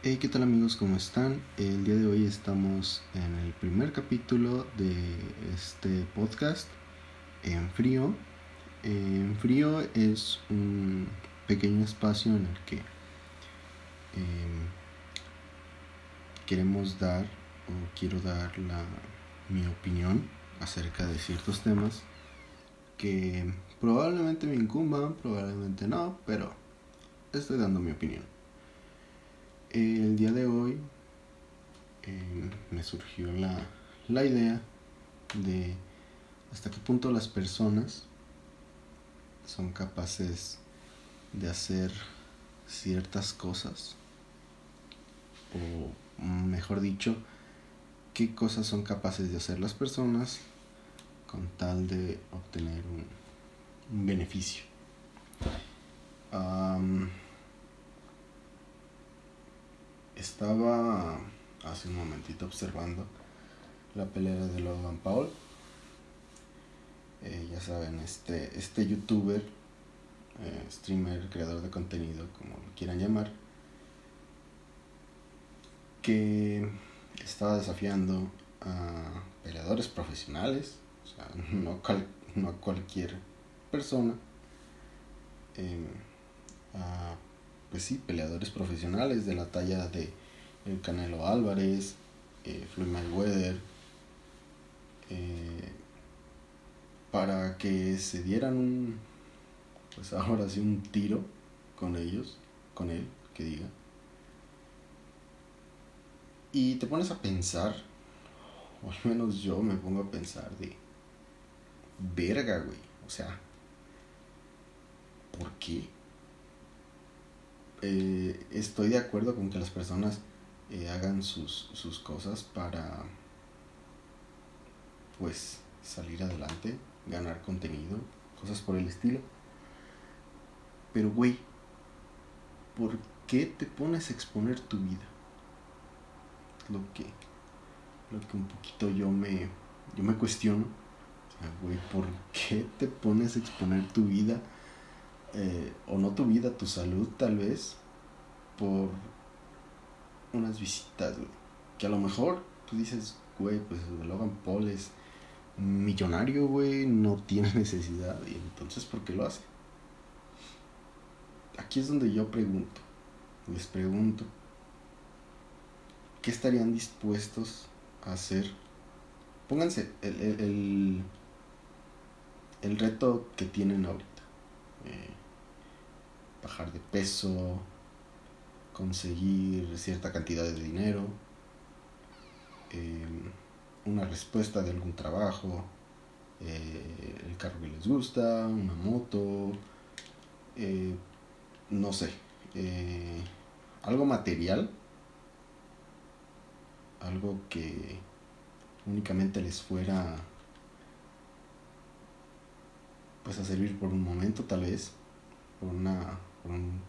Hey, ¿qué tal amigos? ¿Cómo están? El día de hoy estamos en el primer capítulo de este podcast en frío. En frío es un pequeño espacio en el que em, queremos dar o quiero dar la, mi opinión acerca de ciertos temas que probablemente me incumban, probablemente no, pero estoy dando mi opinión. El día de hoy eh, me surgió la, la idea de hasta qué punto las personas son capaces de hacer ciertas cosas o mejor dicho qué cosas son capaces de hacer las personas con tal de obtener un, beneficio estaba hace un momentito observando la pelea de Logan Paul. Eh, ya saben, este, este youtuber, eh, streamer, creador de contenido, como lo quieran llamar, que estaba desafiando a peleadores profesionales, o sea, no, no a cualquier persona, eh, a pues sí, peleadores profesionales de la talla de el Canelo Álvarez, eh, Floyd Mayweather, eh, para que se dieran un, pues ahora sí, un tiro con ellos, con él, que diga. Y te pones a pensar, o al menos yo me pongo a pensar de, verga, güey, o sea, ¿por qué? Eh, estoy de acuerdo con que las personas eh, hagan sus, sus cosas para pues salir adelante, ganar contenido, cosas por el estilo. Pero güey, ¿por qué te pones a exponer tu vida? Lo que lo que un poquito yo me yo me cuestiono. O sea, güey, ¿por qué te pones a exponer tu vida? Eh, o no tu vida, tu salud tal vez, por unas visitas, Que a lo mejor tú dices, güey, pues Logan Paul es millonario, güey, no tiene necesidad. Y entonces, ¿por qué lo hace? Aquí es donde yo pregunto, les pregunto, ¿qué estarían dispuestos a hacer? Pónganse el, el, el, reto que tienen ahorita. Eh, bajar de peso, conseguir cierta cantidad de dinero, em, una respuesta de algún trabajo, eh, el carro que les gusta, una moto, eh, no sé, algo material, algo que únicamente les fuera pues a servir por un momento tal vez, por una un,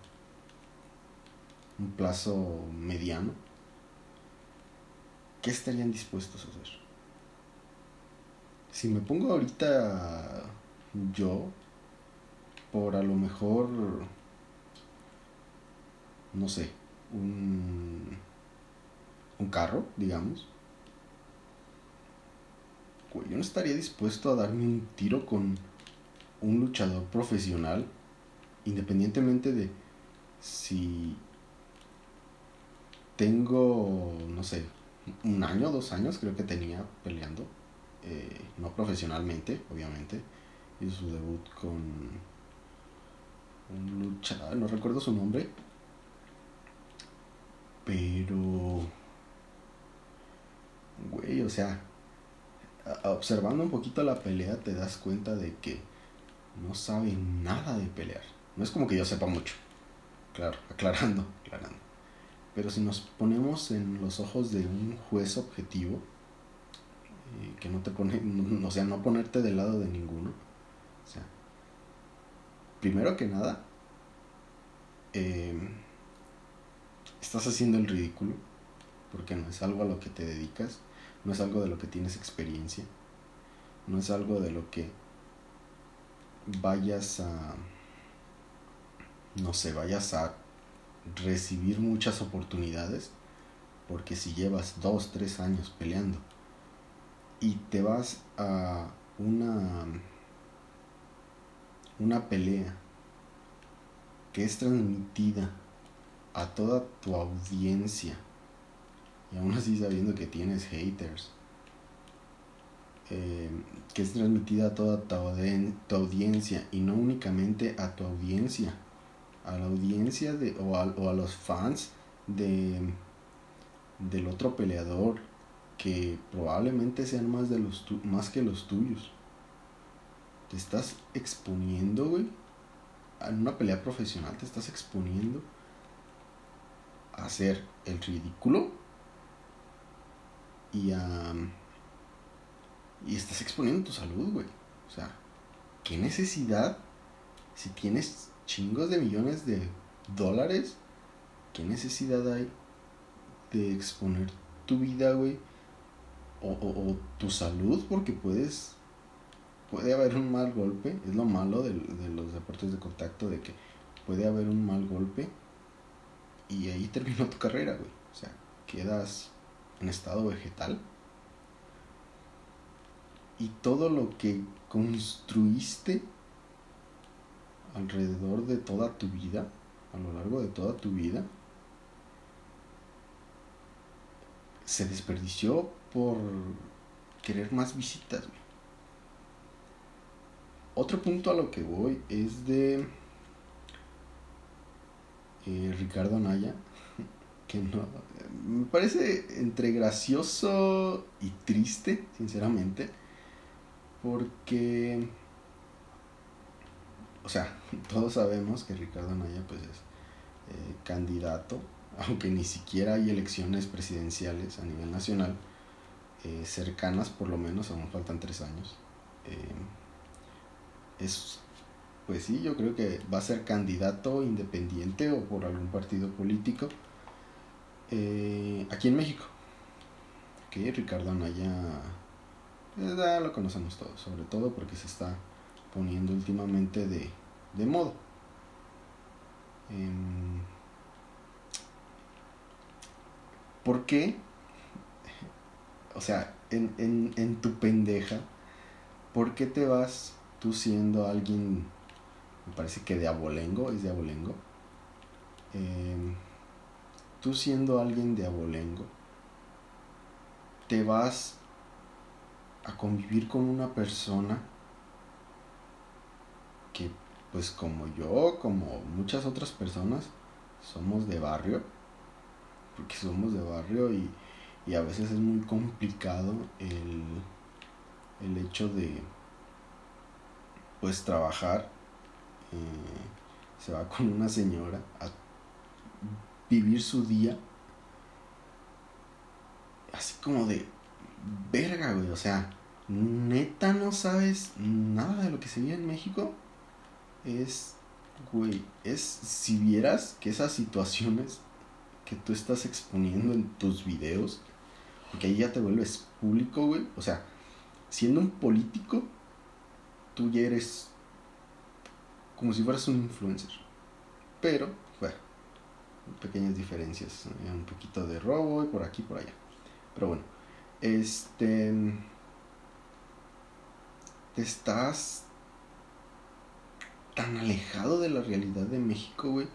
un plazo mediano, ¿qué estarían dispuestos a hacer? Si me pongo ahorita yo, por a lo mejor, no sé, un, un carro, digamos, yo no estaría dispuesto a darme un tiro con un luchador profesional independientemente de si tengo, no sé, un año, dos años creo que tenía peleando, eh, no profesionalmente, obviamente, hizo su debut con un luchador, no recuerdo su nombre, pero, güey, o sea, observando un poquito la pelea te das cuenta de que no sabe nada de pelear. No es como que yo sepa mucho. Claro, aclarando, aclarando. Pero si nos ponemos en los ojos de un juez objetivo, eh, que no te pone, o sea, no ponerte del lado de ninguno. O sea, primero que nada, eh, estás haciendo el ridículo, porque no es algo a lo que te dedicas, no es algo de lo que tienes experiencia, no es algo de lo que vayas a no sé, vayas a recibir muchas oportunidades, porque si llevas dos, tres años peleando y te vas a una, una pelea que es transmitida a toda tu audiencia, y aún así sabiendo que tienes haters, eh, que es transmitida a toda tu, audiencia y no únicamente a tu audiencia, a la audiencia de, o, a, los fans de, del otro peleador que probablemente sean más, de los más que los tuyos. Te estás exponiendo, güey. En una pelea profesional te estás exponiendo a hacer el ridículo y a y estás exponiendo tu salud, güey. O sea, ¿qué necesidad? Si tienes chingos de millones de dólares, ¿qué necesidad hay de exponer tu vida, güey? O, o, tu salud, porque puedes. Puede haber un mal golpe. Es lo malo de, de los deportes de contacto, de que puede haber un mal golpe y ahí terminó tu carrera, güey. O sea, quedas en estado vegetal y todo lo que construiste alrededor de toda tu vida, a lo largo de toda tu vida, se desperdició por querer más visitas. Otro punto a lo que voy es de eh, Ricardo Anaya, que no, me parece entre gracioso y triste, sinceramente porque, o sea, todos sabemos que Ricardo Anaya pues es eh, candidato, aunque ni siquiera hay elecciones presidenciales a nivel nacional eh, cercanas, por lo menos, aún faltan tres años. Eh, es, pues sí, yo creo que va a ser candidato independiente o por algún partido político aquí en México. Que Ricardo Anaya ya lo conocemos todos, sobre todo porque se está poniendo últimamente de, de moda. Em, ¿Por qué? O sea, en, en, en, tu pendeja, ¿por qué te vas tú siendo alguien, me parece que de abolengo, es de abolengo? Em, tú siendo alguien de abolengo, te vas a convivir con una persona que pues como yo, como muchas otras personas, somos de barrio, porque somos de barrio y, a veces es muy complicado el, el hecho de pues trabajar. Eh, se va con una señora a vivir su día así como de verga, güey, o sea, neta no sabes nada de lo que se vive en México, es, güey, es si vieras que esas situaciones que tú estás exponiendo en tus videos, porque ahí ya te vuelves público, güey, o sea, siendo un político, tú ya eres como si fueras un influencer, pero, bueno, pequeñas diferencias, un poquito de robo y por aquí, por allá, pero bueno, este estás tan alejado de la realidad de México, güey.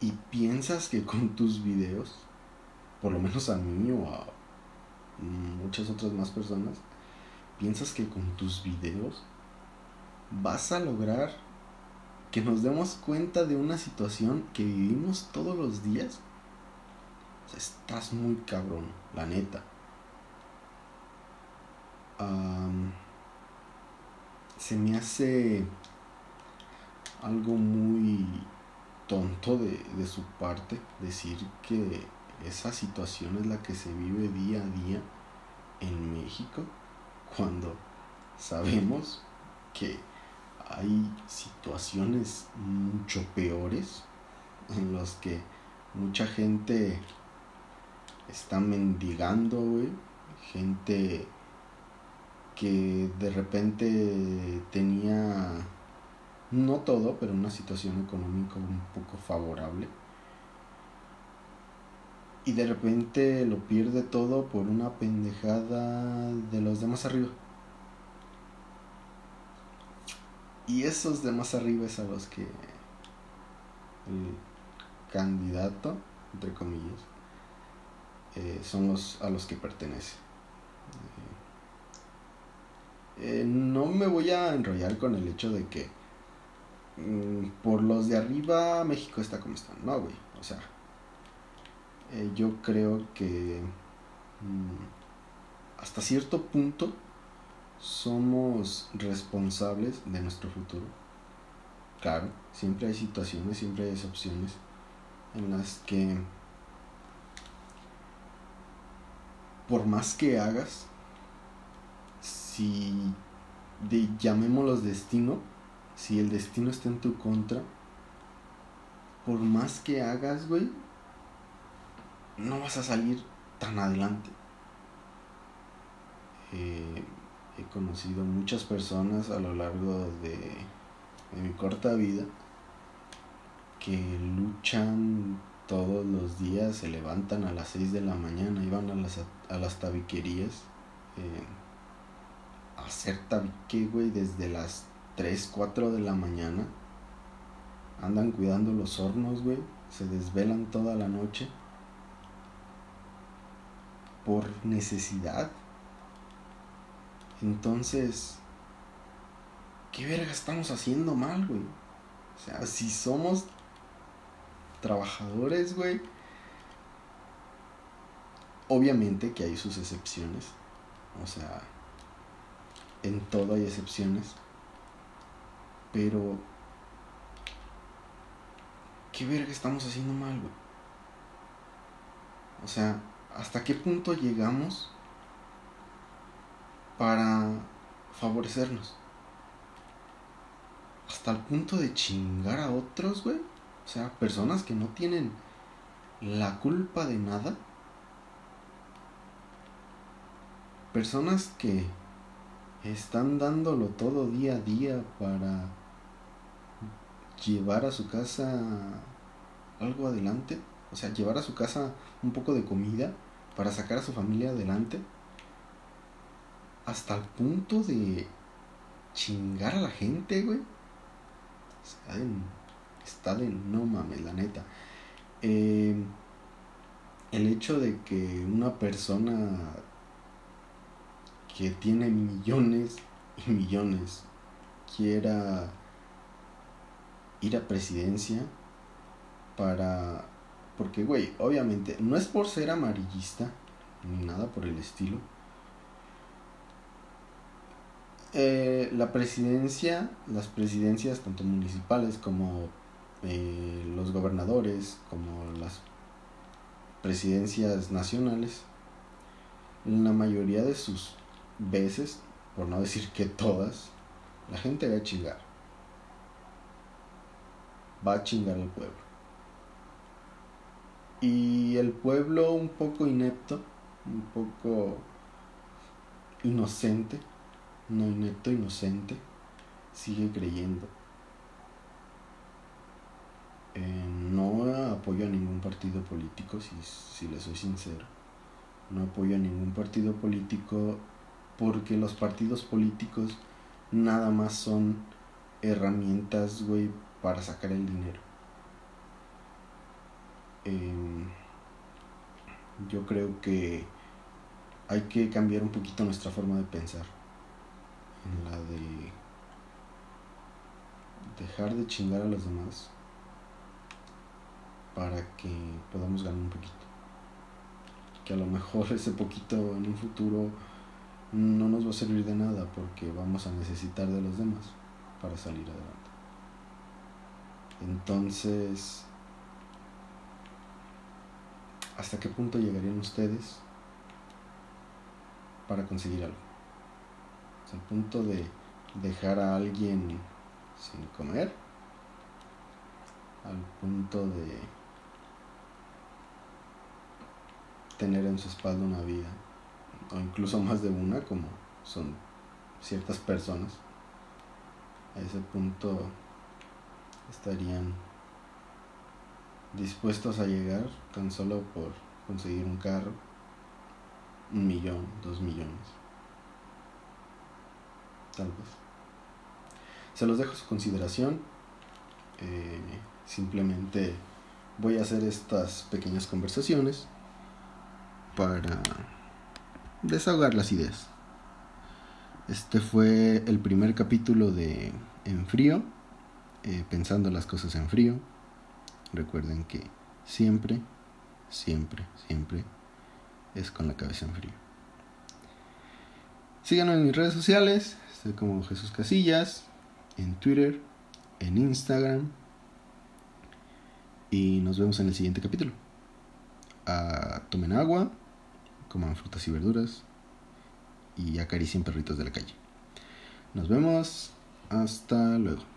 Y piensas que con tus videos, por lo menos a mí o a muchas otras más personas, piensas que con tus videos vas a lograr que nos demos cuenta de una situación que vivimos todos los días. Estás muy cabrón, la neta. Se me hace algo muy tonto de, de, su parte decir que esa situación es la que se vive día a día en México cuando sabemos que hay situaciones mucho peores en los que mucha gente está mendigando, gente que de repente tenía no todo, pero una situación económica un poco favorable. Y de repente lo pierde todo por una pendejada de los demás arriba. Y esos de más arriba es a los que el candidato, entre comillas, eh, son los a los que pertenece. Eh, eh, no me voy a enrollar con el hecho de que mm, por los de arriba México está como está. No, güey. O sea, yo creo que mm, hasta cierto punto somos responsables de nuestro futuro. Claro, siempre hay situaciones, siempre hay excepciones en las que por más que hagas, si de, llamémoslos destino, si el destino está en tu contra, por más que hagas, güey, no vas a salir tan adelante. Eh, he conocido muchas personas a lo largo de, mi corta vida que luchan todos los días, se levantan a las 6 de la mañana y van a las, a las tabiquerías eh, hacer tabique, güey, desde las 3, 4 de la mañana. Andan cuidando los hornos, güey, se desvelan toda la noche por necesidad entonces, ¿qué verga estamos haciendo mal, güey? O sea, si somos trabajadores, güey, obviamente que hay sus excepciones. O sea, en todo hay excepciones. Pero, ¿qué verga estamos haciendo mal, güey? O sea, ¿hasta qué punto llegamos para favorecernos. Hasta el punto de chingar a otros, güey. O sea, personas que no tienen la culpa de nada. Personas que están dándolo todo día a día para llevar a su casa algo adelante. O sea, llevar a su casa un poco de comida para sacar a su familia adelante hasta el punto de chingar a la gente, güey. Está de, está de no mames, la neta. Eh, el hecho de que una persona que tiene millones y millones quiera ir a presidencia para... Porque, güey, obviamente, no es por ser amarillista ni nada por el estilo. Eh, la presidencia, las presidencias tanto municipales como eh, los gobernadores, como las presidencias nacionales, la mayoría de sus veces, por no decir que todas, la gente va a chingar. Va a chingar al pueblo. Y el pueblo un poco inepto, un poco inocente, no inepto, inocente, sigue creyendo. No apoyo a ningún partido político, si, si le soy sincero. No apoyo a ningún partido político porque los partidos políticos nada más son herramientas, güey, para sacar el dinero. Em, yo creo que hay que cambiar un poquito nuestra forma de pensar en la de dejar de chingar a los demás para que podamos ganar un poquito. Que a lo mejor ese poquito en un futuro no nos va a servir de nada porque vamos a necesitar de los demás para salir adelante. Entonces, ¿hasta qué punto llegarían ustedes para conseguir algo? al punto de dejar a alguien sin comer, al punto de tener en su espalda una vida, o incluso más de una, como son ciertas personas. A ese punto estarían dispuestos a llegar tan solo por conseguir un carro, un millón, dos millones. Tal vez. Se los dejo a su consideración. Eh, simplemente voy a hacer estas pequeñas conversaciones para desahogar las ideas. Este fue el primer capítulo de En Frío, eh, pensando las cosas en frío. Recuerden que siempre, siempre, siempre es con la cabeza en frío. Síganme en mis redes sociales, estoy como Jesús Casillas, en Twitter, en Instagram. Y nos vemos en el siguiente capítulo. Ah, tomen agua, coman frutas y verduras y acaricien perritos de la calle. Nos vemos. Hasta luego.